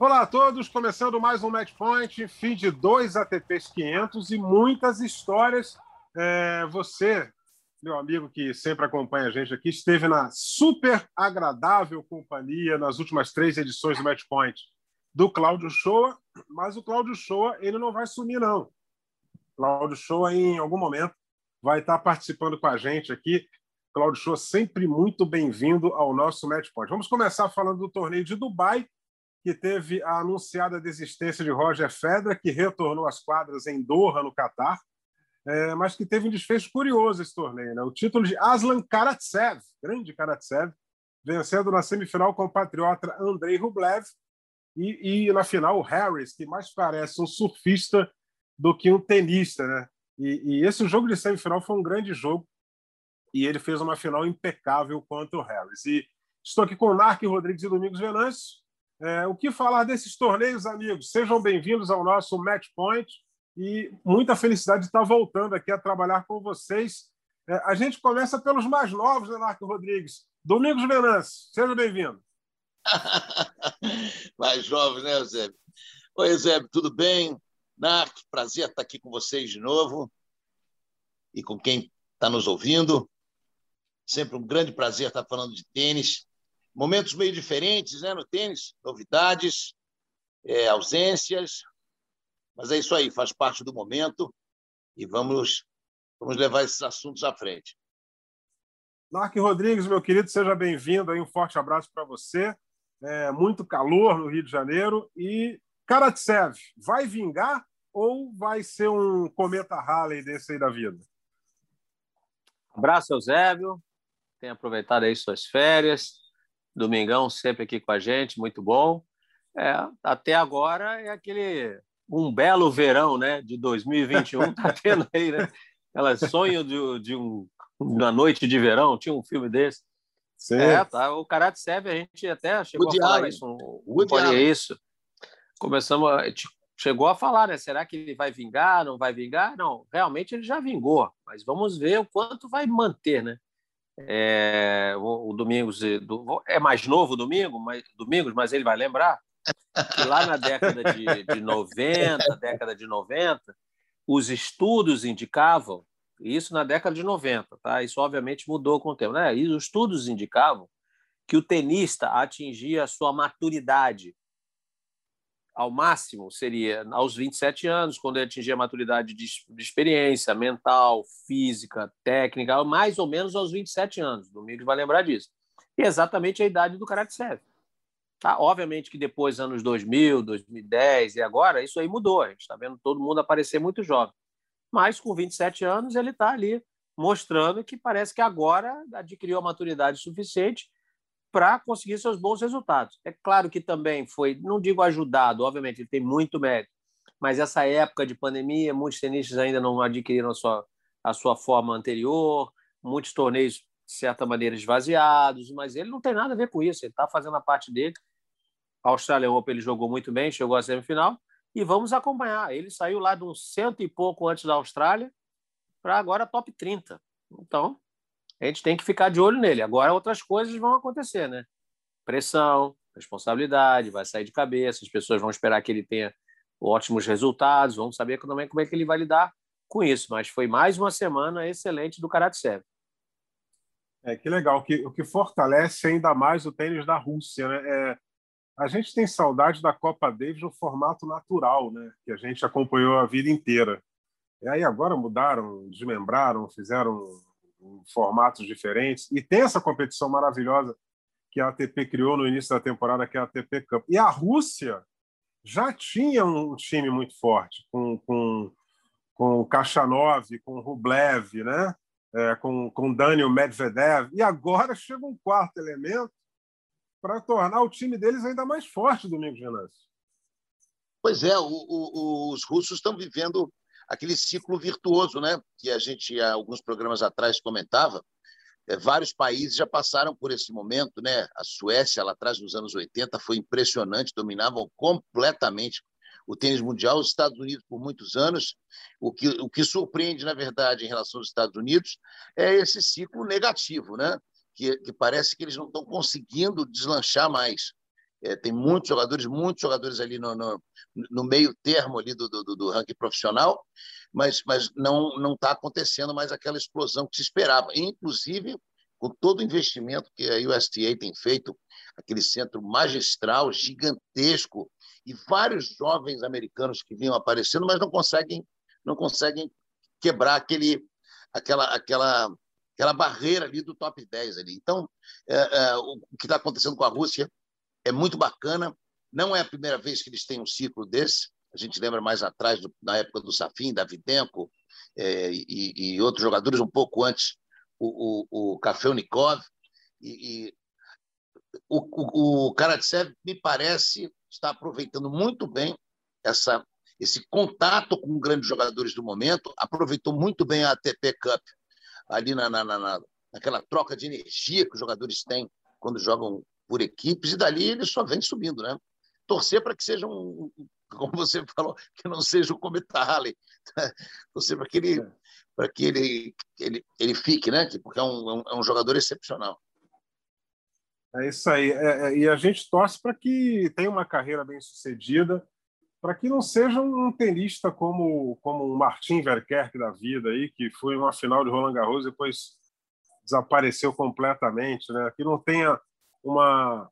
Olá a todos, começando mais um Match Point, fim de dois ATPs 500 e muitas histórias. É, você, meu amigo que sempre acompanha a gente aqui, esteve na super agradável companhia nas últimas três edições do Match Point do Cláudio Shoa, mas o Cláudio Shoa ele não vai sumir não. Cláudio Shoa em algum momento vai estar participando com a gente aqui. Cláudio Shoa sempre muito bem-vindo ao nosso Match Point. Vamos começar falando do torneio de Dubai que teve a anunciada desistência de Roger Federer, que retornou às quadras em Doha, no Catar, é, mas que teve um desfecho curioso esse torneio. Né? O título de Aslan Karatsev, grande Karatsev, vencendo na semifinal com o patriota Andrei Rublev, e, e, na final o Harris, que mais parece um surfista do que um tenista. Né? E, e esse jogo de semifinal foi um grande jogo, e ele fez uma final impecável contra o Harris. E estou aqui com o Narc Rodrigues e Domingos Venâncio, é, o que falar desses torneios, amigos? Sejam bem-vindos ao nosso Match Point e muita felicidade de estar voltando aqui a trabalhar com vocês. É, a gente começa pelos mais novos, né, Marco Rodrigues? Domingos Venâncio, seja bem-vindo. mais jovens, né, Eusébio? Oi, Eusébio, tudo bem? Narc, prazer estar aqui com vocês de novo e com quem está nos ouvindo. Sempre um grande prazer estar falando de tênis momentos meio diferentes né, no tênis, novidades, é, ausências, mas é isso aí, faz parte do momento e vamos, vamos levar esses assuntos à frente. Mark Rodrigues, meu querido, seja bem-vindo. Um forte abraço para você. É, muito calor no Rio de Janeiro. E Karatsev, vai vingar ou vai ser um cometa Halley desse aí da vida? Abraço, Eusébio. Tenha aproveitado aí suas férias. Domingão sempre aqui com a gente, muito bom. É, até agora é aquele um belo verão, né, de 2021 tá tendo aí, né? Aquela sonho de, de um, uma noite de verão, tinha um filme desse. Sim. É, tá. O Karate Serve, a gente até chegou Woody a falar Allen. isso, um, um isso. Começamos, a, chegou a falar, né? Será que ele vai vingar, não vai vingar? Não, realmente ele já vingou, mas vamos ver o quanto vai manter, né? É, o, o Domingos do, é mais novo o Domingo, mas, Domingos, mas ele vai lembrar que lá na década de, de 90, década de 90, os estudos indicavam, isso na década de 90, tá? Isso obviamente mudou com o tempo, né? E os estudos indicavam que o tenista atingia a sua maturidade ao máximo seria aos 27 anos, quando ele atingir a maturidade de, de, experiência mental, física, técnica, mais ou menos aos 27 anos. Domingos vai lembrar disso. E exatamente a idade do Karate Serve. Tá? Obviamente que depois, anos 2000, 2010 e agora, isso aí mudou. A gente está vendo todo mundo aparecer muito jovem. Mas com 27 anos, ele está ali mostrando que parece que agora adquiriu a maturidade suficiente para conseguir seus bons resultados. É claro que também foi, não digo ajudado, obviamente, ele tem muito mérito, mas essa época de pandemia, muitos tenistas ainda não adquiriram a sua, a sua forma anterior, muitos torneios, de certa maneira, esvaziados, mas ele não tem nada a ver com isso, ele está fazendo a parte dele. A Australian Open ele jogou muito bem, chegou à semifinal, e vamos acompanhar. Ele saiu lá de um cento e pouco antes da Austrália para agora top 30. Então, a gente tem que ficar de olho nele. Agora outras coisas vão acontecer, né? Pressão, responsabilidade, vai sair de cabeça, as pessoas vão esperar que ele tenha ótimos resultados, vamos saber também como é que ele vai lidar com isso. Mas foi mais uma semana excelente do Karate Seven. É, que legal. Que, o que fortalece ainda mais o tênis da Rússia, né? É, a gente tem saudade da Copa Davis no formato natural, né? Que a gente acompanhou a vida inteira. E aí agora mudaram, desmembraram, fizeram formatos diferentes. E tem essa competição maravilhosa que a ATP criou no início da temporada, que é a ATP Cup. E a Rússia já tinha um time muito forte, com, com, com o Kachanov, com Rublev, né? É, com, com Daniel Medvedev. E agora chega um quarto elemento para tornar o time deles ainda mais forte, Domingos Venâncio. Pois é, o, o, os russos estão vivendo aquele ciclo virtuoso, né? Que a gente, há alguns programas atrás, comentava. É, vários países já passaram por esse momento, né? A Suécia, lá atrás, nos anos 80, foi impressionante, dominavam completamente o tênis mundial, os Estados Unidos por muitos anos. O que, o que surpreende, na verdade, em relação aos Estados Unidos é esse ciclo negativo, né? que, que parece que eles não estão conseguindo deslanchar mais. É, tem muitos jogadores, muitos jogadores ali no, no, no meio termo ali do, do, do, ranking profissional, mas, mas não não está acontecendo mais aquela explosão que se esperava. Inclusive, com todo o investimento que a USTA tem feito, aquele centro magistral, gigantesco, e vários jovens americanos que vinham aparecendo, mas não conseguem não conseguem quebrar aquele aquela aquela aquela barreira ali do top 10 ali. Então, é, é, o que está acontecendo com a Rússia é muito bacana. Não é a primeira vez que eles têm um ciclo desse. A gente lembra mais atrás, do, na época do Safin, Davidenko é, e, e, outros jogadores um pouco antes, o, o, o. E, e o, o, o Karatsev, me parece, está aproveitando muito bem essa, esse contato com grandes jogadores do momento, aproveitou muito bem a ATP Cup ali na, na, na, naquela troca de energia que os jogadores têm quando jogam por equipes, e dali ele só vem subindo, né? Torcer para que seja um, como você falou, que não seja o Cometa Halley, torcer para que ele, para que ele, ele, ele fique, né? Porque é um, é um jogador excepcional. É isso aí. É, é, e a gente torce para que tenha uma carreira bem sucedida, para que não seja um tenista como como o Martin Verkerk da vida aí, que foi uma final de Roland Garros e depois desapareceu completamente, né? Que não tenha uma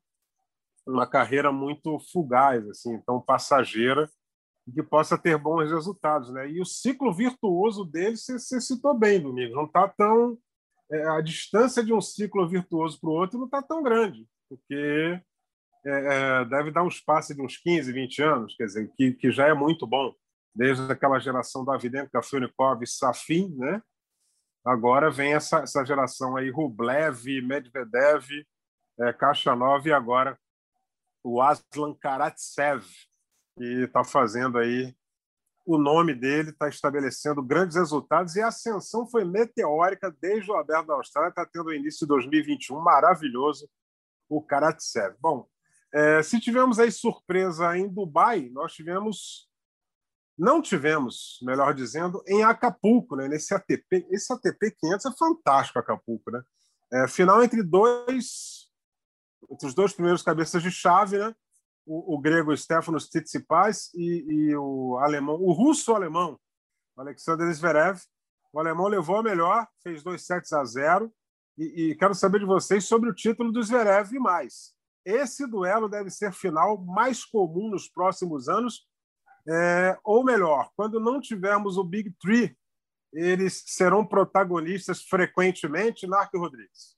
uma carreira muito fugaz assim, tão passageira que possa ter bons resultados, né? E o ciclo virtuoso dele você, citou bem, Domingos, não está tão é, a distância de um ciclo virtuoso para o outro não está tão grande, porque é, é, deve dar um espaço de uns 15, 20 anos, quer dizer, que, que já é muito bom, desde aquela geração da Davidenko, Kafelnikov e Safin, né? Agora vem essa, essa geração aí, Rublev, Medvedev, é, Kachanov e agora o Aslan Karatsev, que está fazendo aí o nome dele, está estabelecendo grandes resultados e a ascensão foi meteórica desde o Aberto da Austrália, está tendo o início de 2021 maravilhoso, o Karatsev. Bom, é, se tivemos aí surpresa em Dubai, nós tivemos, não tivemos, melhor dizendo, em Acapulco, né? Nesse ATP, esse ATP 500 é fantástico, Acapulco, né? É, final entre dois, entre os dois primeiros cabeças de chave, né? O, o grego Stefanos Tsitsipas e, e, o alemão, o russo-alemão, Alexander Zverev. O alemão levou a melhor, fez dois sets a zero. E, e quero saber de vocês sobre o título do Zverev e mais. Esse duelo deve ser final mais comum nos próximos anos, é, ou melhor, quando não tivermos o Big Three, eles serão protagonistas frequentemente, Narco Rodrigues.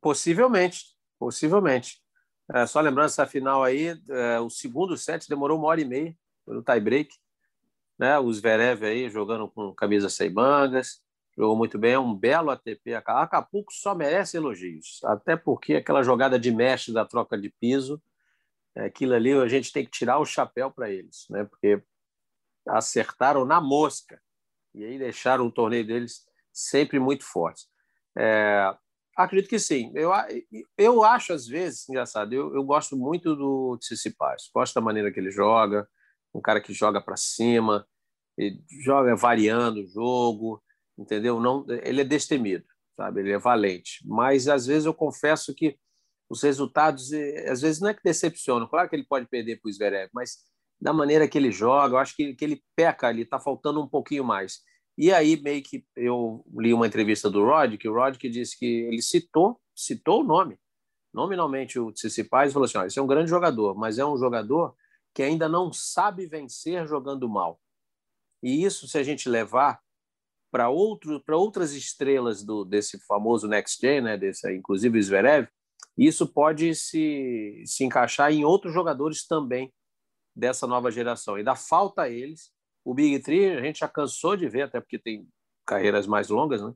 Possivelmente, possivelmente. É, só lembrando essa final aí, é, o segundo set demorou uma hora e meia, foi no tie break. Né? Os Verev aí jogando com camisa sem mangas, jogou muito bem, é um belo ATP. Acapulco só merece elogios, até porque aquela jogada de mestre da troca de piso, é, aquilo ali a gente tem que tirar o chapéu para eles, né? porque acertaram na mosca e aí deixaram o torneio deles sempre muito forte. É, acredito que sim. Eu, eu acho, às vezes, engraçado, eu, eu gosto muito do Tsitsipas, gosto da maneira que ele joga, um cara que joga para cima, joga variando o jogo, entendeu? Não, ele é destemido, sabe? Ele é valente. Mas às vezes eu confesso que os resultados, eh, às vezes não é que decepcionam. Claro que ele pode perder para o Zverev, mas da maneira que ele joga, eu acho que, que ele peca ali, está faltando um pouquinho mais. E aí meio que eu li uma entrevista do Rod, que o Rod que disse que ele citou, citou o nome, nominalmente o Tsitsipas, e falou assim, esse é um grande jogador, mas é um jogador que ainda não sabe vencer jogando mal. E isso, se a gente levar para outras estrelas do desse famoso next gen, né, desse, inclusive o Zverev, isso pode se, se encaixar em outros jogadores também dessa nova geração. Ainda falta a eles. O Big Three a gente já cansou de ver, até porque tem carreiras mais longas, né?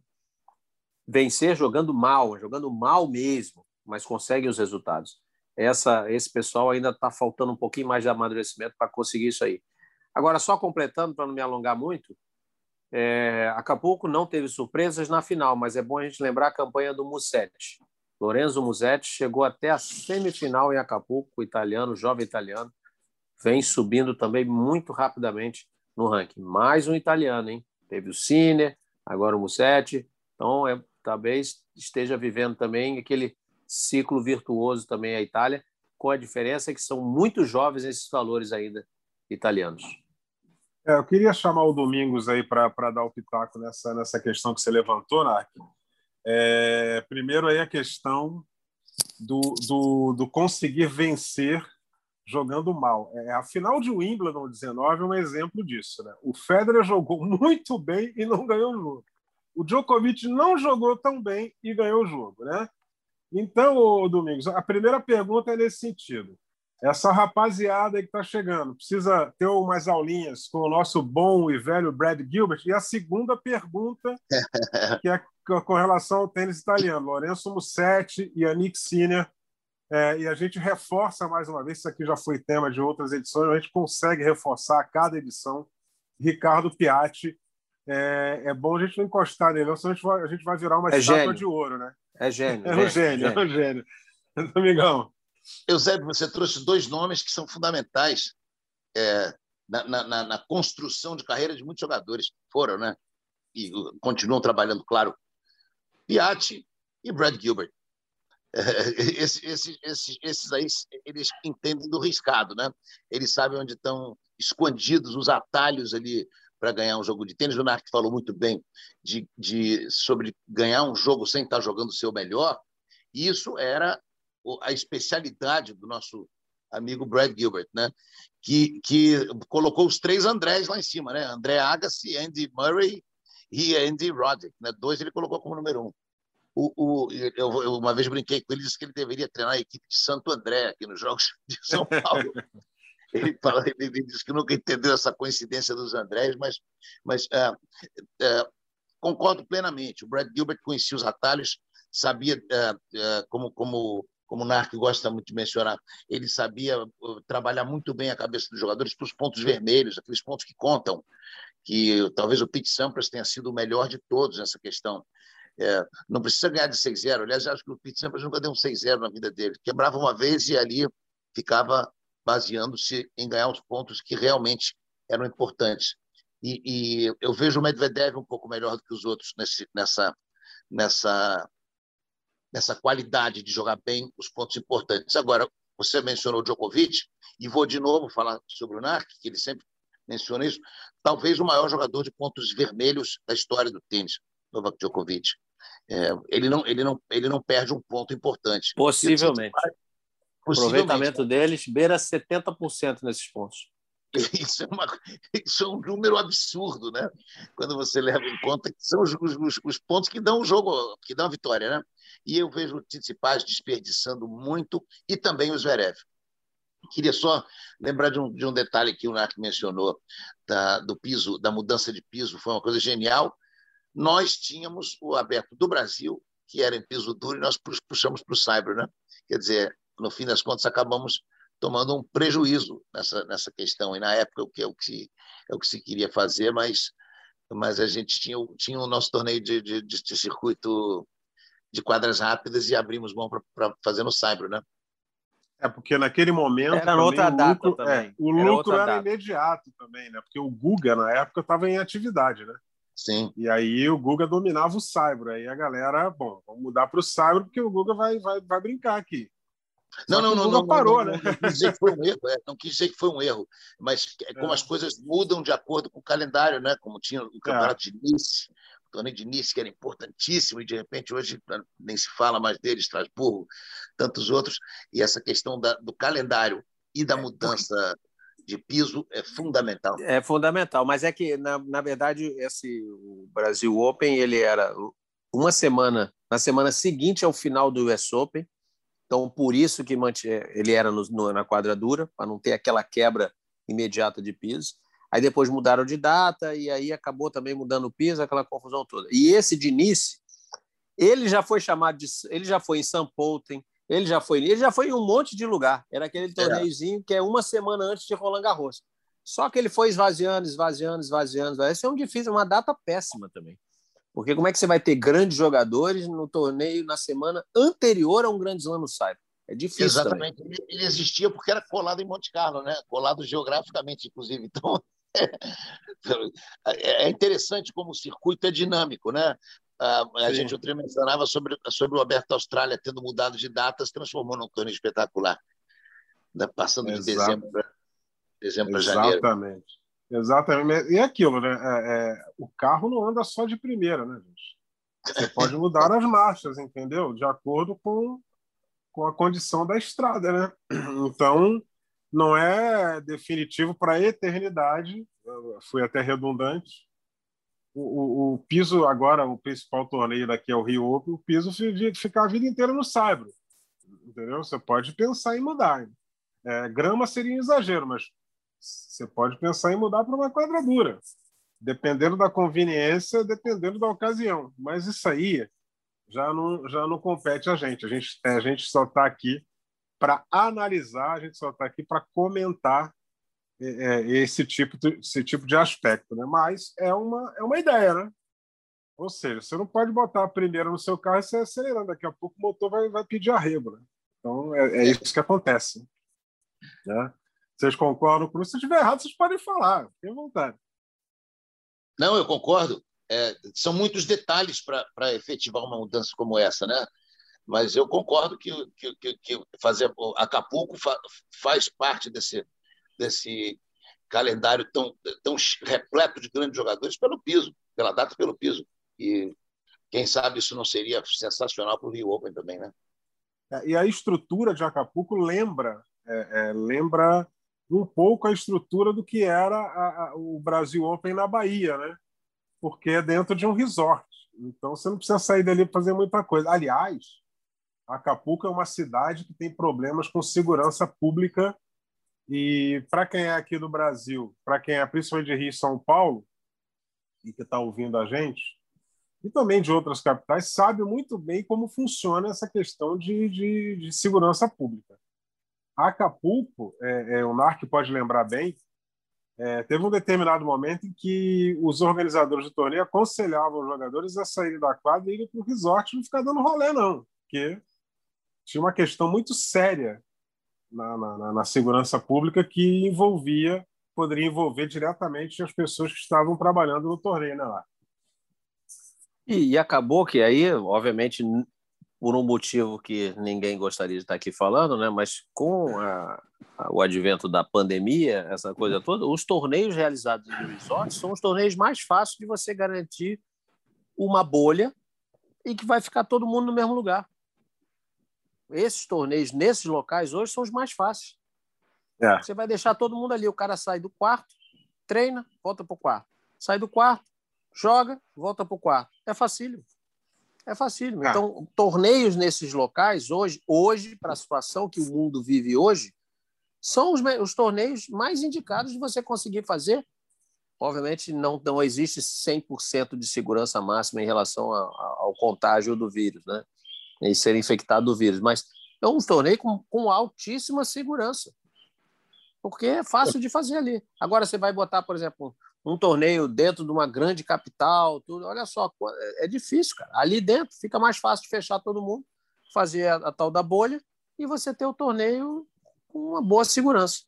vencer jogando mal, jogando mal mesmo, mas consegue os resultados. Essa, esse pessoal ainda está faltando um pouquinho mais de amadurecimento para conseguir isso aí. Agora, só completando, para não me alongar muito, é, Acapulco não teve surpresas na final, mas é bom a gente lembrar a campanha do Musetti. Lorenzo Musetti chegou até a semifinal em Acapulco, o italiano, jovem italiano, vem subindo também muito rapidamente no ranking. Mais um italiano, hein? Teve o Cine, agora o Musetti. Então, é, talvez esteja vivendo também aquele ciclo virtuoso também a Itália, com a diferença que são muito jovens esses valores ainda italianos. É, eu queria chamar o Domingos aí para dar o pitaco nessa, nessa questão que você levantou, Narc. É, primeiro aí a questão do, do, do conseguir vencer jogando mal. É, a final de Wimbledon 19 é um exemplo disso. Né? O Federer jogou muito bem e não ganhou o jogo. O Djokovic não jogou tão bem e ganhou o jogo. Né? Então, Domingos, a primeira pergunta é nesse sentido. Essa rapaziada que está chegando precisa ter umas aulinhas com o nosso bom e velho Brad Gilbert. E a segunda pergunta, que é com relação ao tênis italiano, Lourenço Musetti e Yannick Sinner é, e a gente reforça mais uma vez, isso aqui já foi tema de outras edições, a gente consegue reforçar a cada edição. Ricardo Piatti, é, é bom a gente não encostar nele, senão a gente vai, a gente vai virar uma é estátua gênio. de ouro, né? É gênio. É um gênio, é um gênio. Domingão. Eusébio, você trouxe dois nomes que são fundamentais é, na, na, na, construção de carreira de muitos jogadores. Foram, né? E continuam trabalhando, claro. Piatti e Brad Gilbert. Esse, esse, esse, esses aí, eles entendem do riscado, né? Eles sabem onde estão escondidos os atalhos ali para ganhar um jogo de tênis. O Narc falou muito bem de, de, sobre ganhar um jogo sem estar jogando o seu melhor. Isso era a especialidade do nosso amigo Brad Gilbert, né? Que, que colocou os três Andrés lá em cima, né? André Agassi, Andy Murray e Andy Roddick, né? Dois ele colocou como número um. O, o, eu, eu, uma vez brinquei com ele, disse que ele deveria treinar a equipe de Santo André aqui nos Jogos de São Paulo. ele, fala, ele, ele disse que nunca entendeu essa coincidência dos Andrés, mas, mas é, é, concordo plenamente. O Brad Gilbert conhecia os atalhos, sabia é, como, como, como o Narc gosta muito de mencionar, ele sabia trabalhar muito bem a cabeça dos jogadores para os pontos vermelhos, aqueles pontos que contam, que talvez o Pete Sampras tenha sido o melhor de todos nessa questão. É, não precisa ganhar de 6-0. Aliás, acho que o Pete Sampras nunca deu um 6-0 na vida dele. Quebrava uma vez e ali ficava baseando-se em ganhar os pontos que realmente eram importantes. E, e, eu vejo o Medvedev um pouco melhor do que os outros nesse, nessa, nessa, nessa qualidade de jogar bem os pontos importantes. Agora, você mencionou o Djokovic, e vou de novo falar sobre o Narc, que ele sempre menciona isso, talvez o maior jogador de pontos vermelhos da história do tênis. Novak Djokovic. É, ele, não, ele, não, ele não perde um ponto importante. Possivelmente. O aproveitamento deles beira 70% nesses pontos. Isso é, uma, isso é um número absurdo, né? Quando você leva em conta que são os, os, os pontos que dão o jogo, que dão a vitória, né? E eu vejo o Tsitsipas desperdiçando muito e também o Zverev. Queria só lembrar de um, de um detalhe que o Narc mencionou da, do piso, da mudança de piso, foi uma coisa genial nós tínhamos o aberto do Brasil, que era em piso duro, e nós puxamos para o cyber. Né? Quer dizer, no fim das contas, acabamos tomando um prejuízo nessa, nessa questão. E na época, o que é o que, é o que se queria fazer, mas, mas a gente tinha, tinha o nosso torneio de, de, de circuito de quadras rápidas e abrimos mão para fazer no cyber, né? É, porque naquele momento. Era outra o data lucro, também. É, o era lucro era data. imediato também, né? Porque o Guga, na época, estava em atividade, né? Sim. E aí o Guga dominava o Cyber. Aí a galera, bom, vamos mudar para o Cyber porque o Guga vai, vai, vai brincar aqui. Não, não, não, não, parou, não, né? Não, quis dizer que foi um erro, é, não quis dizer que foi um erro, mas é como é. as coisas mudam de acordo com o calendário, né? Como tinha o campeonato é. de Nice, o torneio de Nice que era importantíssimo e de repente hoje nem se fala mais dele, Estrasburgo, tantos outros e essa questão da, do calendário e da mudança de piso é fundamental. É fundamental, mas é que, na, na verdade, esse, o Brasil Open ele era uma semana, na semana seguinte ao final do US Open, então por isso que ele era no, no, na quadradura, para não ter aquela quebra imediata de piso. Aí depois mudaram de data e aí acabou também mudando o piso, aquela confusão toda. E esse de Nice, Ele já foi chamado de. Ele já foi em São Polten, ele já foi. Ele já foi em um monte de lugar. Era aquele é. torneiozinho é. que é uma semana antes de Roland Garros. Só que ele foi esvaziando, esvaziando, esvaziando. Esse é um difícil, uma data péssima também. Porque como é que você vai ter grandes jogadores no torneio na semana anterior a um grande slam no Cyber? É difícil. Exatamente. Também. Ele existia porque era colado em Monte Carlo, né? Colado geograficamente, inclusive. Então, é interessante como o circuito é dinâmico, né? A, gente outro mencionava sobre, sobre o Aberto Austrália tendo mudado de datas, transformou num torneio espetacular, né? passando Exato. de dezembro para dezembro janeiro. Exatamente. Exatamente. E é aquilo, né? É, é, o carro não anda só de primeira, né, gente? Você pode mudar as marchas, entendeu? De acordo com, com a condição da estrada, né? Então, não é definitivo para a eternidade. Eu fui até redundante. O, o, piso agora, o principal torneio daqui é o Rio Open, o piso fica a vida inteira no Saibro. Entendeu? Você pode pensar em mudar. É, grama seria um exagero, mas você pode pensar em mudar para uma quadradura, dependendo da conveniência, dependendo da ocasião. Mas isso aí já não, já não compete a gente. A gente, a gente só está aqui para analisar, a gente só está aqui para comentar é, é, esse, tipo de, esse tipo de aspecto. Né? Mas é uma, é uma ideia, né? Ou seja, você não pode botar a primeira no seu carro e sair acelerando. Daqui a pouco o motor vai, vai pedir arrego. Né? Então, é, é isso que acontece. Né? Vocês concordam com isso? Se estiver errado, vocês podem falar. Fiquem vontade. Não, eu concordo. É, são muitos detalhes para efetivar uma mudança como essa, né? Mas eu concordo que, que, que, que fazer Acapulco fa, faz parte desse, desse calendário tão, tão repleto de grandes jogadores pelo piso, pela data pelo piso. E quem sabe isso não seria sensacional para o Rio Open também, né? É, e a estrutura de Acapulco lembra é, é, lembra um pouco a estrutura do que era a, a, o Brasil Open na Bahia, né? Porque é dentro de um resort. Então você não precisa sair dali para fazer muita coisa. Aliás, Acapulco é uma cidade que tem problemas com segurança pública e para quem é aqui do Brasil, para quem é principalmente de Rio e São Paulo e que está ouvindo a gente e também de outras capitais sabe muito bem como funciona essa questão de, de, de segurança pública. Acapulco, é, é, o NARC pode lembrar bem, é, teve um determinado momento em que os organizadores do torneio aconselhavam os jogadores a saírem da quadra e irem para o resort não ficar dando rolê, não, porque tinha uma questão muito séria na, na, na, segurança pública que envolvia, poderia envolver diretamente as pessoas que estavam trabalhando no torneio, né, lá. E, e acabou que aí, obviamente, por um motivo que ninguém gostaria de estar aqui falando, né? mas com a, a, o advento da pandemia, essa coisa toda, os torneios realizados no resort são os torneios mais fáceis de você garantir uma bolha e que vai ficar todo mundo no mesmo lugar. Esses torneios nesses locais hoje são os mais fáceis. É. Você vai deixar todo mundo ali, o cara sai do quarto, treina, volta para o quarto. Sai do quarto, joga, volta para o quarto. É facílimo. É facílimo. Ah. Então, torneios nesses locais, hoje, hoje para a situação que o mundo vive hoje, são os, os torneios mais indicados de você conseguir fazer. Obviamente, não, não existe 100% de segurança máxima em relação a, a, ao contágio do vírus, né? E ser infectado do vírus. Mas é um torneio com, com altíssima segurança. Porque é fácil de fazer ali. Agora, você vai botar, por exemplo, um torneio dentro de uma grande capital, tudo. Olha só, é, é difícil, cara. Ali dentro fica mais fácil de fechar todo mundo, fazer a, a tal da bolha e você ter o torneio com uma boa segurança.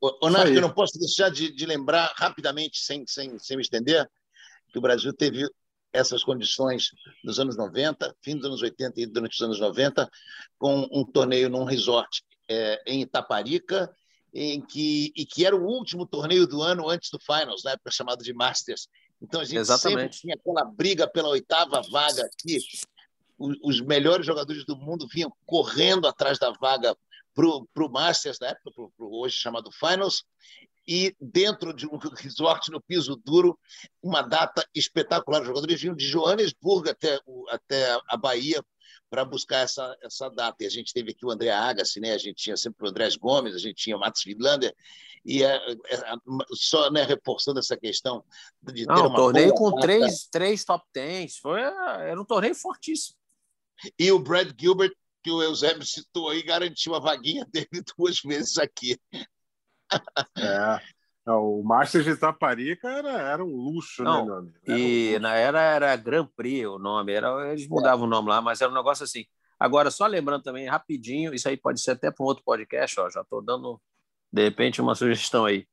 Ô, Nath, eu não posso deixar de, de, lembrar rapidamente, sem, sem, sem me estender, que o Brasil teve essas condições nos anos 90, fim dos anos 80 e durante os anos 90, com um torneio num resort é, em Itaparica em que, e que era o último torneio do ano antes do Finals, na época chamado de Masters. Então a gente Exatamente. sempre tinha aquela briga pela oitava vaga aqui. Os, melhores jogadores do mundo vinham correndo atrás da vaga para o Masters, na época, pro, pro hoje chamado Finals, e dentro de um resort no piso duro, uma data espetacular. Os jogadores vinham de Joanesburgo até, até a Bahia para buscar essa, essa data. E a gente teve aqui o André Agassi, né? a gente tinha sempre o Andrés Gomes, a gente tinha o Matos Vidlander, e é, é, só né, reforçando essa questão de ter Não, uma torneio com três, três top tens, foi, era um torneio fortíssimo. E o Brad Gilbert, que o Eusébio citou aí, garantiu a vaguinha dele duas vezes aqui. É. O Masters de Itaparica era, era um luxo, né, Não, né, meu amigo? Era e um na era era Grand Prix o nome, era, eles mudavam é. o nome lá, mas era um negócio assim. Agora, só lembrando também, rapidinho, isso aí pode ser até para um outro podcast, ó, já estou dando, de repente, uma sugestão aí.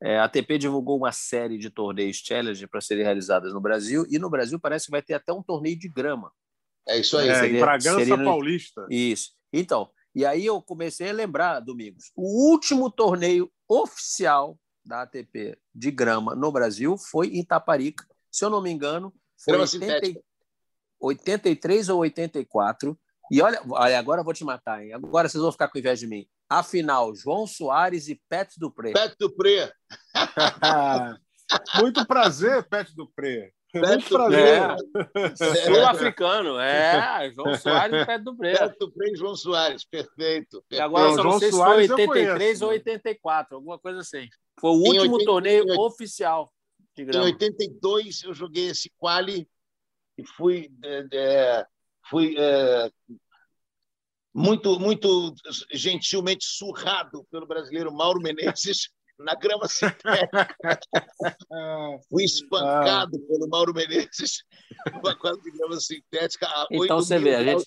É, a ATP divulgou uma série de torneios Challenge para serem realizadas no Brasil, e no Brasil parece que vai ter até um torneio de grama. É isso aí. É, seria, em Bragança seria... Paulista. Isso. Então, e aí eu comecei a lembrar, Domingos, o último torneio oficial da ATP de grama no Brasil foi em Taparica, se eu não me engano, foi 80, 83 ou 84. E olha, olha, agora eu vou te matar, hein? Agora vocês vão ficar com inveja de mim. Afinal, João Soares e Pet Dupré. Pet Dupré. Muito prazer, Pet Dupré. Muito prazer. É. Sul-africano, é. João Soares e Dupré. Pet Dupré e João Soares, perfeito. perfeito. E agora eu só não sei se foi 83 ou 84, alguma coisa assim. Foi o último 80, torneio 80, oficial de grama. Em 82 eu joguei esse quali e fui, é, é, fui é, muito, muito gentilmente surrado pelo brasileiro Mauro Menezes na grama sintética. fui espancado ah. pelo Mauro Menezes com a quadra de grama sintética. Então você vê, a gente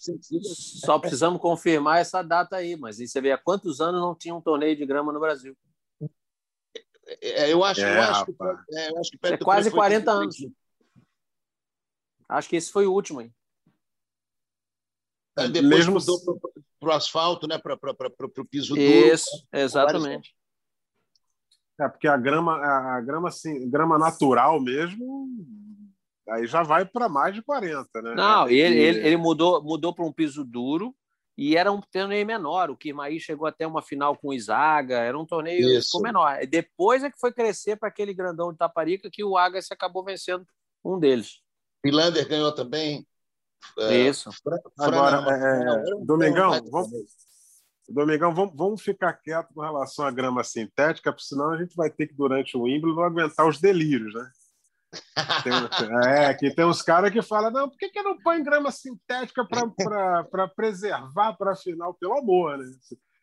só precisamos confirmar essa data aí, mas você vê há quantos anos não tinha um torneio de grama no Brasil? É, eu acho, é, eu acho que, é, eu acho que é quase 40 anos. Acho que esse foi o último, hein? É, depois Mesmo... mudou para o asfalto, né? para o piso duro. Isso, exatamente. É, porque a grama, a grama, assim, grama natural mesmo, aí já vai para mais de 40, né? Não, ele, ele, ele mudou, mudou para um piso duro e era um torneio menor. O Kirmaí chegou até uma final com o Isaga, era um torneio ficou menor. Depois é que foi crescer para aquele grandão de Taparica que o Agassi acabou vencendo um deles. Pilander ganhou também. É, Isso. Agora, é, é, Domingão, vamos, Domingão vamos, vamos ficar quieto com relação à grama sintética, porque senão a gente vai ter que, durante o Wimbledon, aguentar os delírios, né? Tem, é, que tem uns caras que falam, não, por que, que não põe grama sintética para preservar para a final? Pelo amor, né?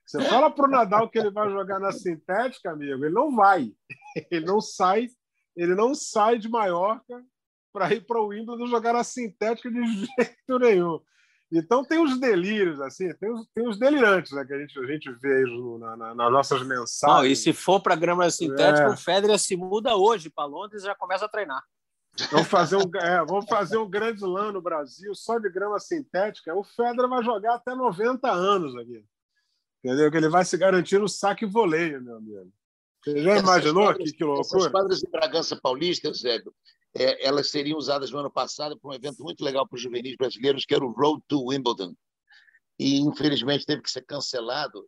Você fala para o Nadal que ele vai jogar na sintética, amigo, ele não vai. Ele não sai, ele não sai de Maiorca para ir para o Wimbledon jogar na sintética de jeito nenhum. Então tem os delírios, assim, tem os, tem os delirantes né, que a gente, a gente vê na, na, nas nossas mensagens. Não, e se for para grama sintética, é. o Federer se muda hoje para Londres e já começa a treinar. Vamos fazer, um, é, vamos fazer um grande lã no Brasil só de grama sintética. O Federer vai jogar até 90 anos aqui. Entendeu? Que ele vai se garantir no saque e voleio, meu amigo. Você já imaginou quadras, que, que loucura? Essas quadras de Bragança Paulista, Zé, é, elas seriam usadas no ano passado para um evento muito legal para os juvenis brasileiros, que era o Road to Wimbledon. E, infelizmente, teve que ser cancelado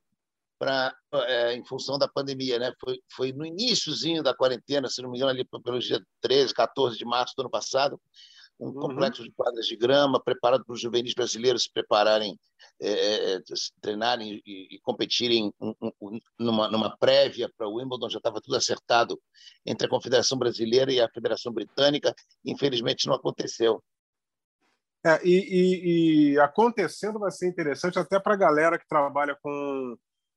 pra, é, em função da pandemia. Né? Foi, foi no iníciozinho da quarentena, se não me engano, ali pelo dia 13, 14 de março do ano passado, um uhum. complexo de quadras de grama preparado para os juvenis brasileiros se prepararem, é, é, é treinarem e, e competirem um, um, numa, numa prévia para o Wimbledon, já estava tudo acertado entre a Confederação Brasileira e a Federação Britânica. Infelizmente, não aconteceu. É, e, e, e, acontecendo vai ser interessante até para a galera que trabalha com,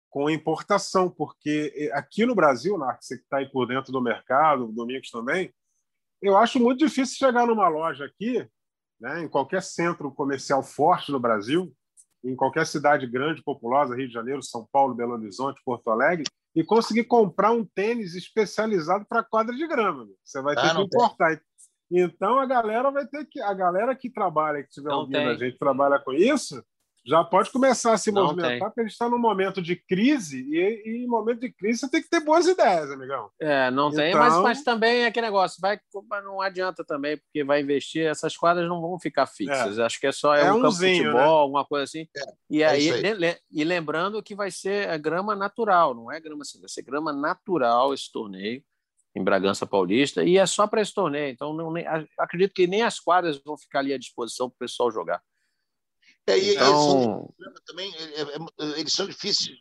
com importação, porque é, aqui no Brasil, Narc, você que está aí por dentro do mercado, o Domingos também, eu acho muito difícil chegar numa loja aqui, né, em qualquer centro comercial forte no Brasil, em qualquer cidade grande, populosa, Rio de Janeiro, São Paulo, Belo Horizonte, Porto Alegre, e conseguir comprar um tênis especializado para quadra de grama. Você vai ter ah, que importar. Tem. Então a galera vai ter que, a galera que trabalha, que estiver ouvindo tem. a gente trabalha com isso, já pode começar a se não movimentar, tem. porque a gente está num momento de crise, e, e em momento de crise você tem que ter boas ideias, amigão. É, não tem, mas, então mas também é aquele negócio, vai, não adianta também, porque vai investir, essas quadras não vão ficar fixas. É. Acho que é só é, é um, campo de futebol, né? alguma coisa assim. É. E é aí, aí. e lembrando que vai ser a grama natural, não é grama assim, vai ser grama natural esse torneio em Bragança Paulista, e é só para esse torneio. Então, não, nem, acredito que nem as quadras vão ficar ali à disposição para o pessoal jogar. É, e então... eles, também, é, é, eles são difíceis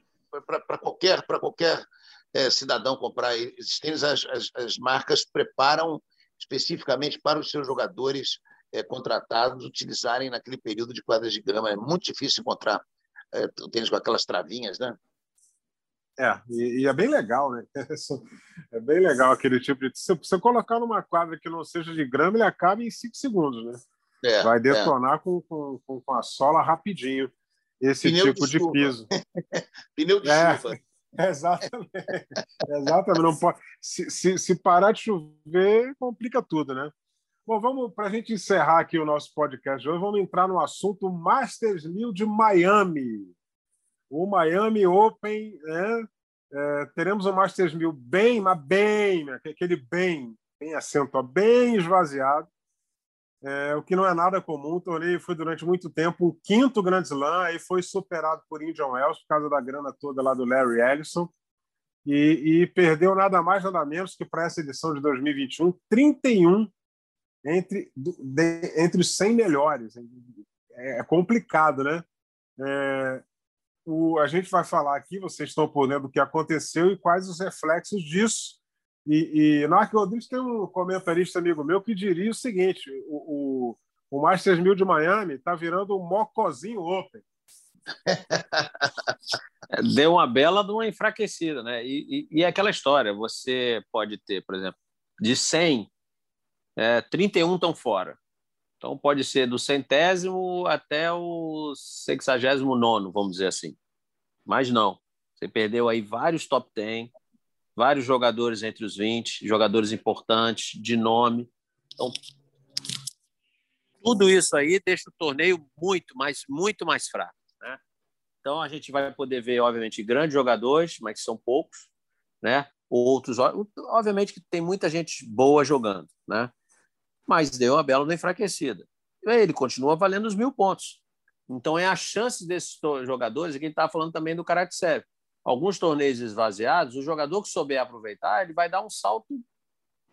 para qualquer, qualquer é, cidadão comprar. Esses tênis, as, as, as, marcas preparam especificamente para os seus jogadores é, contratados utilizarem naquele período de quadras de grama. É muito difícil encontrar é, tênis com aquelas travinhas, né? É, e, e, é bem legal, né? É bem legal aquele tipo de. Se você colocar numa quadra que não seja de grama, ele acaba em cinco segundos, né? É, Vai detonar é. com, com, com a sola rapidinho esse Pneu tipo de, de piso. Pneu de é, chuva. Exatamente. exatamente. Não pode, se, se, se, parar de chover, complica tudo, né? Bom, vamos para a gente encerrar aqui o nosso podcast hoje, vamos entrar no assunto Masters 1000 de Miami. O Miami Open, né? É, teremos o Masters 1000 bem, mas bem, né? aquele bem, bem acento, bem esvaziado é, o que não é nada comum. O torneio foi durante muito tempo um quinto Grand Slam, aí foi superado por Indian Wells por causa da grana toda lá do Larry Ellison. E, e perdeu nada mais, nada menos que para essa edição de 2021, 31 entre, de, entre os 100 melhores. É, é complicado, né? É, o, a gente vai falar aqui, vocês estão por dentro do que aconteceu e quais os reflexos disso e, e Narco Rodrigues tem um comentarista amigo meu que diria o seguinte: o, o, o Masters 1000 de Miami está virando um mocozinho open. Deu uma bela de uma enfraquecida, né? E, e, e, é aquela história: você pode ter, por exemplo, de 100, é, 31 estão fora. Então pode ser do centésimo até o sexagésimo nono, vamos dizer assim. Mas não. Você perdeu aí vários top 10, vários jogadores entre os 20, jogadores importantes, de nome. Então, tudo isso aí deixa o torneio muito, mais, muito mais fraco. Né? Então, a gente vai poder ver, obviamente, grandes jogadores, mas são poucos, né? Outros, obviamente, que tem muita gente boa jogando, né? Mas deu uma bela enfraquecida. Ele continua valendo os mil pontos. Então, é a chance desses jogadores, e quem está falando também do Karatsev alguns torneios esvaziados, o jogador que souber aproveitar, ele vai dar um salto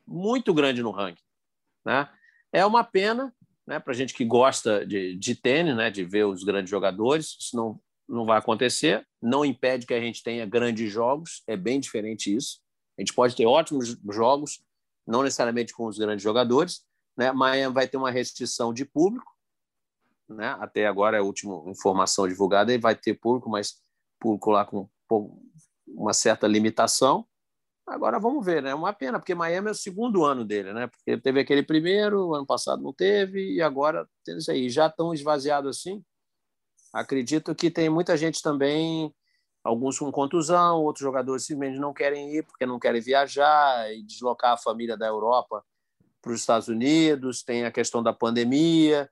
muito grande no ranking. Né? É uma pena né, para gente que gosta de, de tênis, né, de ver os grandes jogadores, isso não, não vai acontecer, não impede que a gente tenha grandes jogos, é bem diferente isso. A gente pode ter ótimos jogos, não necessariamente com os grandes jogadores, né? Miami vai ter uma restrição de público, né? Até agora é a última informação divulgada, e vai ter público, mas público lá com uma certa limitação. Agora vamos ver, né? É uma pena, porque Miami é o segundo ano dele, né? Porque teve aquele primeiro, ano passado não teve, e agora tem isso aí. Já tão esvaziado assim. Acredito que tem muita gente também, alguns com contusão, outros jogadores simplesmente não querem ir porque não querem viajar e deslocar a família da Europa para os Estados Unidos. Tem a questão da pandemia,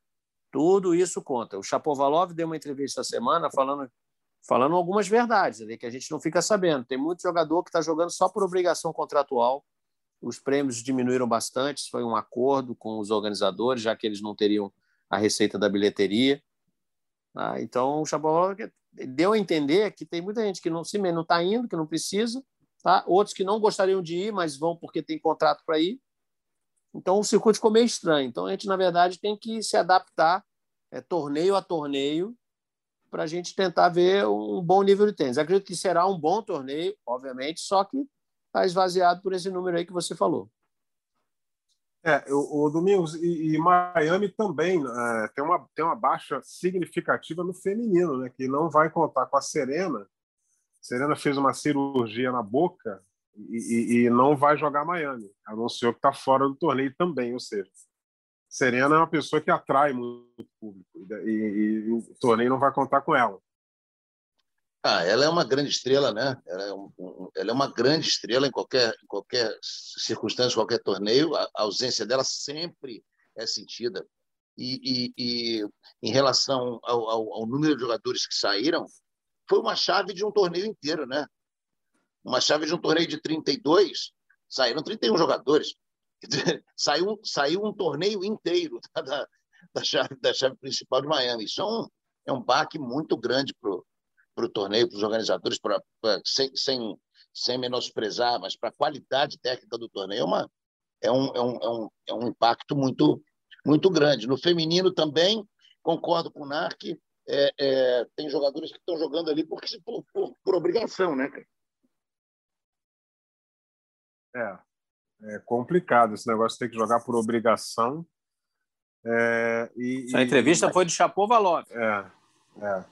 tudo isso conta. O Chapovalov deu uma entrevista essa semana falando falando algumas verdades ali que a gente não fica sabendo. Tem muito jogador que está jogando só por obrigação contratual. Os prêmios diminuíram bastante, foi um acordo com os organizadores, já que eles não teriam a receita da bilheteria. Ah, então, o Chapovalov deu a entender que tem muita gente que não se não está indo, que não precisa, tá? outros que não gostariam de ir, mas vão porque tem contrato para ir. Então, o circuito ficou meio estranho. Então, a gente, na verdade, tem que se adaptar é, torneio a torneio para a gente tentar ver um bom nível de tênis. Acredito que será um bom torneio, obviamente, só que está esvaziado por esse número aí que você falou. É, o, o Domingos e, e, Miami também é, tem, uma, tem uma baixa significativa no feminino, né? Que não vai contar com a Serena. Serena fez uma cirurgia na boca e, e, e não vai jogar Miami. Anunciou que está fora do torneio também, ou seja, Serena é uma pessoa que atrai muito público e, e, e o torneio não vai contar com ela. Ah, ela é uma grande estrela, né? Ela é, um, um, ela é uma grande estrela em qualquer, em qualquer circunstância, qualquer torneio. A, a ausência dela sempre é sentida. E, e, e em relação ao, ao, ao, número de jogadores que saíram, foi uma chave de um torneio inteiro, né? Uma chave de um torneio de 32, saíram 31 jogadores. saiu, saiu um torneio inteiro da, da, chave, da chave principal de Miami. Isso é um, é um baque muito grande para o torneio, para os organizadores, pra, pra, sem, sem, sem menosprezar, mas para a qualidade técnica do torneio é, uma, é, um, é, um, é, um, é um impacto muito, muito grande. No feminino também, concordo com o Narc, é, é, tem jogadores que estão jogando ali porque, por, por, por obrigação, né, cara? É, é complicado esse negócio, ter que jogar por obrigação. É, e, Essa entrevista e, foi de Chapovalov. É, é.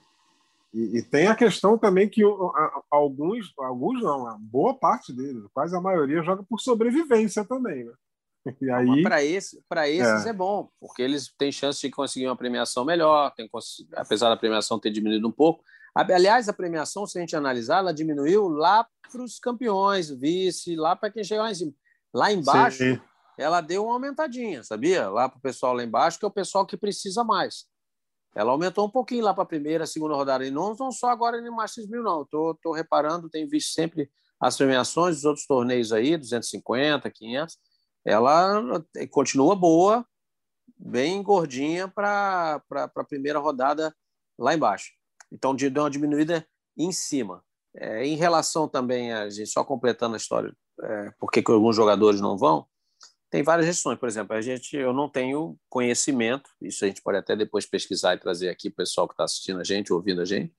E, e, tem a questão também que alguns, alguns não, boa parte deles, quase a maioria, joga por sobrevivência também, né? E aí, para esse, esses é. é. bom, porque eles têm chance de conseguir uma premiação melhor, tem, apesar da premiação ter diminuído um pouco. Aliás, a premiação, se a gente analisar, ela diminuiu lá para os campeões, vice, lá para quem chega lá em cima. Lá embaixo, Sim. ela deu uma aumentadinha, sabia? Lá para o pessoal lá embaixo, que é o pessoal que precisa mais. Ela aumentou um pouquinho lá para a primeira, segunda rodada. E não, não só agora no Masters 1000, não. Estou tô, tô reparando, tenho visto sempre as premiações dos outros torneios aí, 250, 500. Ela continua boa, bem gordinha para a primeira rodada lá embaixo. Então, deu uma diminuída em cima. É, em relação também a gente, só completando a história, é, por que alguns jogadores não vão, tem várias questões. Por exemplo, a gente, eu não tenho conhecimento, isso a gente pode até depois pesquisar e trazer aqui o pessoal que está assistindo a gente, ouvindo a gente,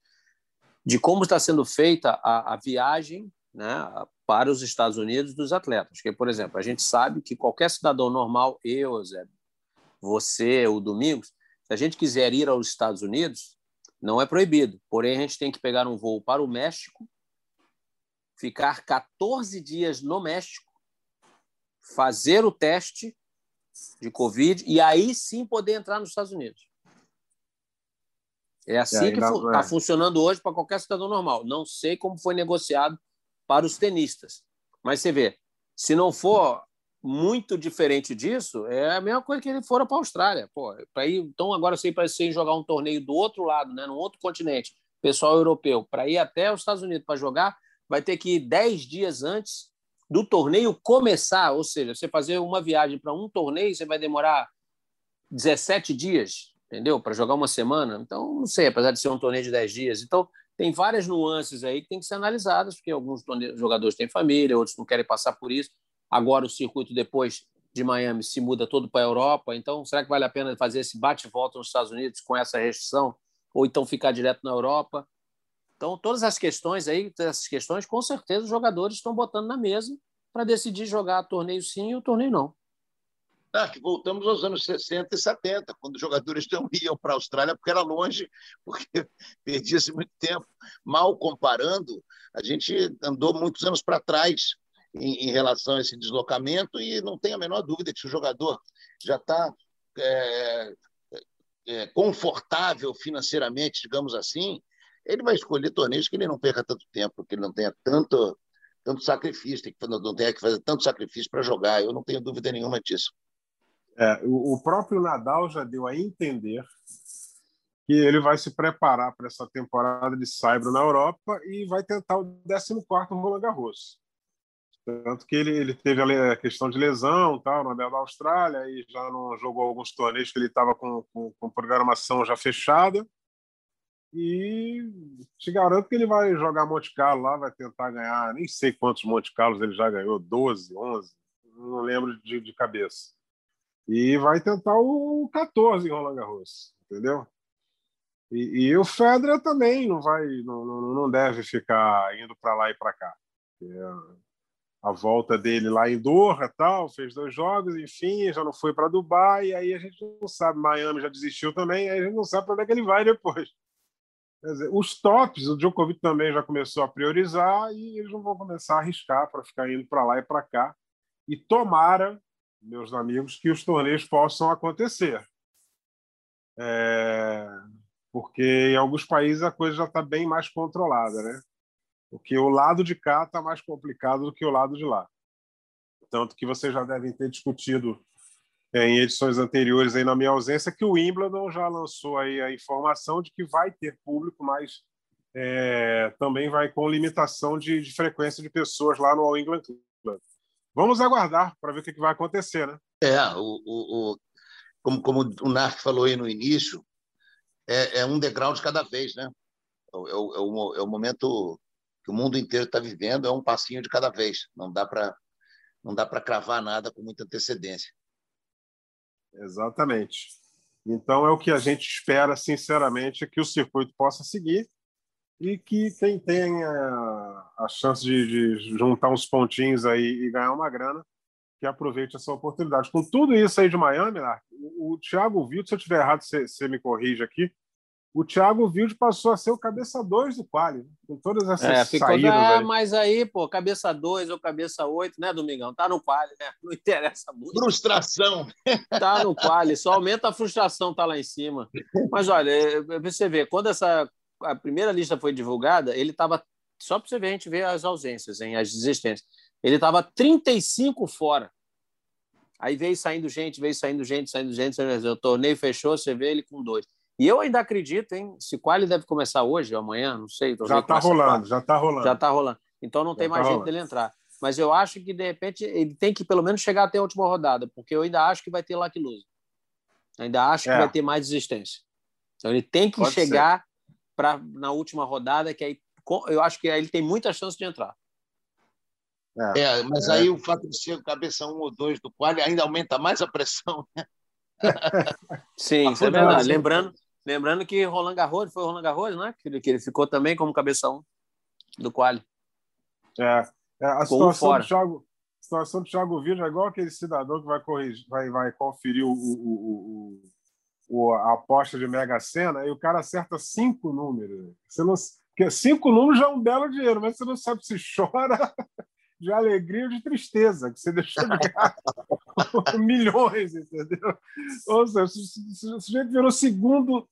de como está sendo feita a, a viagem né, para os Estados Unidos dos atletas. Porque, por exemplo, a gente sabe que qualquer cidadão normal, eu, Zé, você, o Domingos, se a gente quiser ir aos Estados Unidos, não é proibido. Porém, a gente tem que pegar um voo para o México, ficar 14 dias no México, fazer o teste de Covid e aí sim poder entrar nos Estados Unidos. É assim que está é. funcionando hoje para qualquer cidadão normal. Não sei como foi negociado para os tenistas. Mas você vê, se não for muito diferente disso, é a mesma coisa que ele fora para a Austrália. Pô, para ir, então agora sei para você jogar um torneio do outro lado, né, no outro continente, pessoal europeu, para ir até os Estados Unidos para jogar, vai ter que ir 10 dias antes do torneio começar, ou seja, você fazer uma viagem para um torneio, você vai demorar 17 dias, entendeu? Para jogar uma semana. Então, não sei, apesar de ser um torneio de 10 dias. Então, tem várias nuances aí que tem que ser analisadas, porque alguns jogadores têm família, outros não querem passar por isso. Agora o circuito depois de Miami se muda todo para a Europa. Então, será que vale a pena fazer esse bate-volta nos Estados Unidos com essa restrição? Ou então ficar direto na Europa? Então, todas as questões aí, essas questões, com certeza os jogadores estão botando na mesa para decidir jogar torneio sim e o torneio não. Ah, que voltamos aos anos 60 e 70, quando os jogadores não iam para a Austrália porque era longe, porque perdia-se muito tempo. Mal comparando, a gente andou muitos anos para trás em, em, relação a esse deslocamento e não tem a menor dúvida que o jogador já está é, é, confortável financeiramente, digamos assim, ele vai escolher torneios que ele não perca tanto tempo, que ele não tenha tanto, tanto sacrifício, que não tenha que fazer tanto sacrifício para jogar. Eu não tenho dúvida nenhuma disso. É, o, próprio Nadal já deu a entender que ele vai se preparar para essa temporada de Saibro na Europa e vai tentar o 14º Roland Garros. Tanto que ele, ele teve a questão de lesão tal, no da Austrália, e já não jogou alguns torneios que ele estava com, com, com, programação já fechada. E te garanto que ele vai jogar Monte Carlo lá, vai tentar ganhar, nem sei quantos Monte Carlos ele já ganhou, 12, 11, não lembro de, de cabeça. E vai tentar o 14 em Roland Garros, entendeu? E, e o Federer também não vai, não, não deve ficar indo para lá e para cá. É a volta dele lá em Doha, tal, fez dois jogos, enfim, já não foi para Dubai, aí a gente não sabe, Miami já desistiu também, aí a gente não sabe para onde é que ele vai depois. Dizer, os tops, o Djokovic também já começou a priorizar e eles não vão começar a arriscar para ficar indo para lá e para cá. E tomara, meus amigos, que os torneios possam acontecer. É... Porque em alguns países a coisa já está bem mais controlada, né? Porque o lado de cá está mais complicado do que o lado de lá. Tanto que vocês já devem ter discutido em edições anteriores, aí na minha ausência, que o Wimbledon já lançou aí a informação de que vai ter público, mas é, também vai com limitação de, de, frequência de pessoas lá no All England Club. Vamos aguardar para ver o que, que, vai acontecer, né? É, o, o, o como, como o Narc falou aí no início, é, é, um degrau de cada vez, né? É, o, é o, é o momento que o mundo inteiro está vivendo, é um passinho de cada vez. Não dá para não dá para cravar nada com muita antecedência. Exatamente. Então é o que a gente espera, sinceramente, que o circuito possa seguir e que quem tenha a chance de, de juntar uns pontinhos aí e ganhar uma grana, que aproveite essa oportunidade. Com tudo isso aí de Miami, o, o Thiago Vilde, se eu estiver errado, você me corrige aqui, o Thiago Vilde passou a ser o cabeça 2 do quali, né? com todas essas é, ficou, saídas. É, aí. mas aí, pô, cabeça 2 ou cabeça 8, né, Domingão? Tá no quali, né? Não interessa muito. Frustração. Tá no quali, só aumenta a frustração, tá lá em cima. Mas olha, é, você vê, quando essa a primeira lista foi divulgada, ele estava. Só para você ver, a gente vê as ausências, hein, as desistências. Ele estava 35 fora. Aí veio saindo gente, veio saindo gente, saindo gente. O torneio fechou, você vê ele com dois. E eu ainda acredito, hein? Se qual deve começar hoje ou amanhã, não sei. Já está rolando, já está rolando. Já está rolando. Então não já tem tá mais rolando. jeito dele entrar. Mas eu acho que, de repente, ele tem que pelo menos chegar até a última rodada, porque eu ainda acho que vai ter luck lose. Ainda acho é. que vai ter mais desistência. Então ele tem que Pode chegar para na última rodada, que aí eu acho que aí ele tem muita chance de entrar. É, é mas é. aí o fato de ser cabeça um ou dois do qual ainda aumenta mais a pressão. Né? Sim, isso é verdade. Lembrando, lembrando que Roland Garros, foi o Roland Garros, né? Que ele, que ele ficou também como cabeça um do quali. É, é a situação do Thiago, a situação do Thiago Villa é igual aquele cidadão que vai corrigir, vai, vai conferir o, o, o, o, a aposta de Mega Sena e o cara acerta cinco números. Você não, porque cinco números já é um belo dinheiro, mas você não sabe se chora de alegria ou de tristeza, que você deixou de ganhar milhões, entendeu? Ou seja, o sujeito virou segundo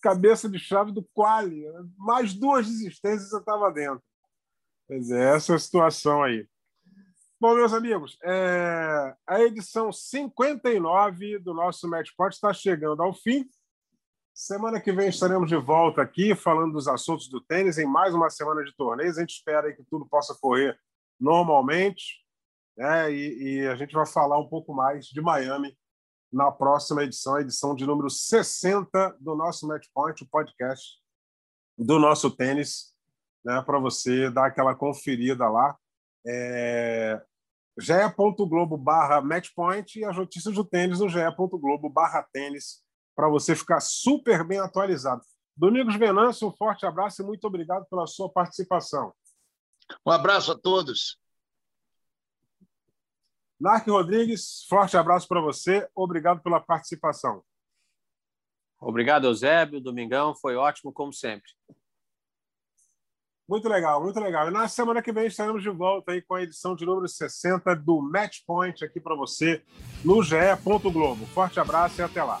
cabeça de chave do quali, mais duas desistências eu estava dentro. Quer dizer, essa é a situação aí. Bom, meus amigos, é... a edição 59 do nosso Matchpot está chegando ao fim. Semana que vem estaremos de volta aqui falando dos assuntos do tênis em mais uma semana de torneios. A gente espera que tudo possa correr normalmente. Né? E, e, a gente vai falar um pouco mais de Miami na próxima edição, edição de número 60 do nosso Matchpoint, o podcast do nosso tênis, né? para você dar aquela conferida lá. É ge.globo barra matchpoint e as notícias do tênis no ge.globo barra tênis para você ficar super bem atualizado. Domingos Venâncio, um forte abraço e muito obrigado pela sua participação. Um abraço a todos. Narc Rodrigues, forte abraço para você. Obrigado pela participação. Obrigado, Eusébio. Domingão, foi ótimo, como sempre. Muito legal, muito legal. E na semana que vem estaremos de volta aí com a edição de número 60 do Match Point aqui para você no GE. Globo. Forte abraço e até lá.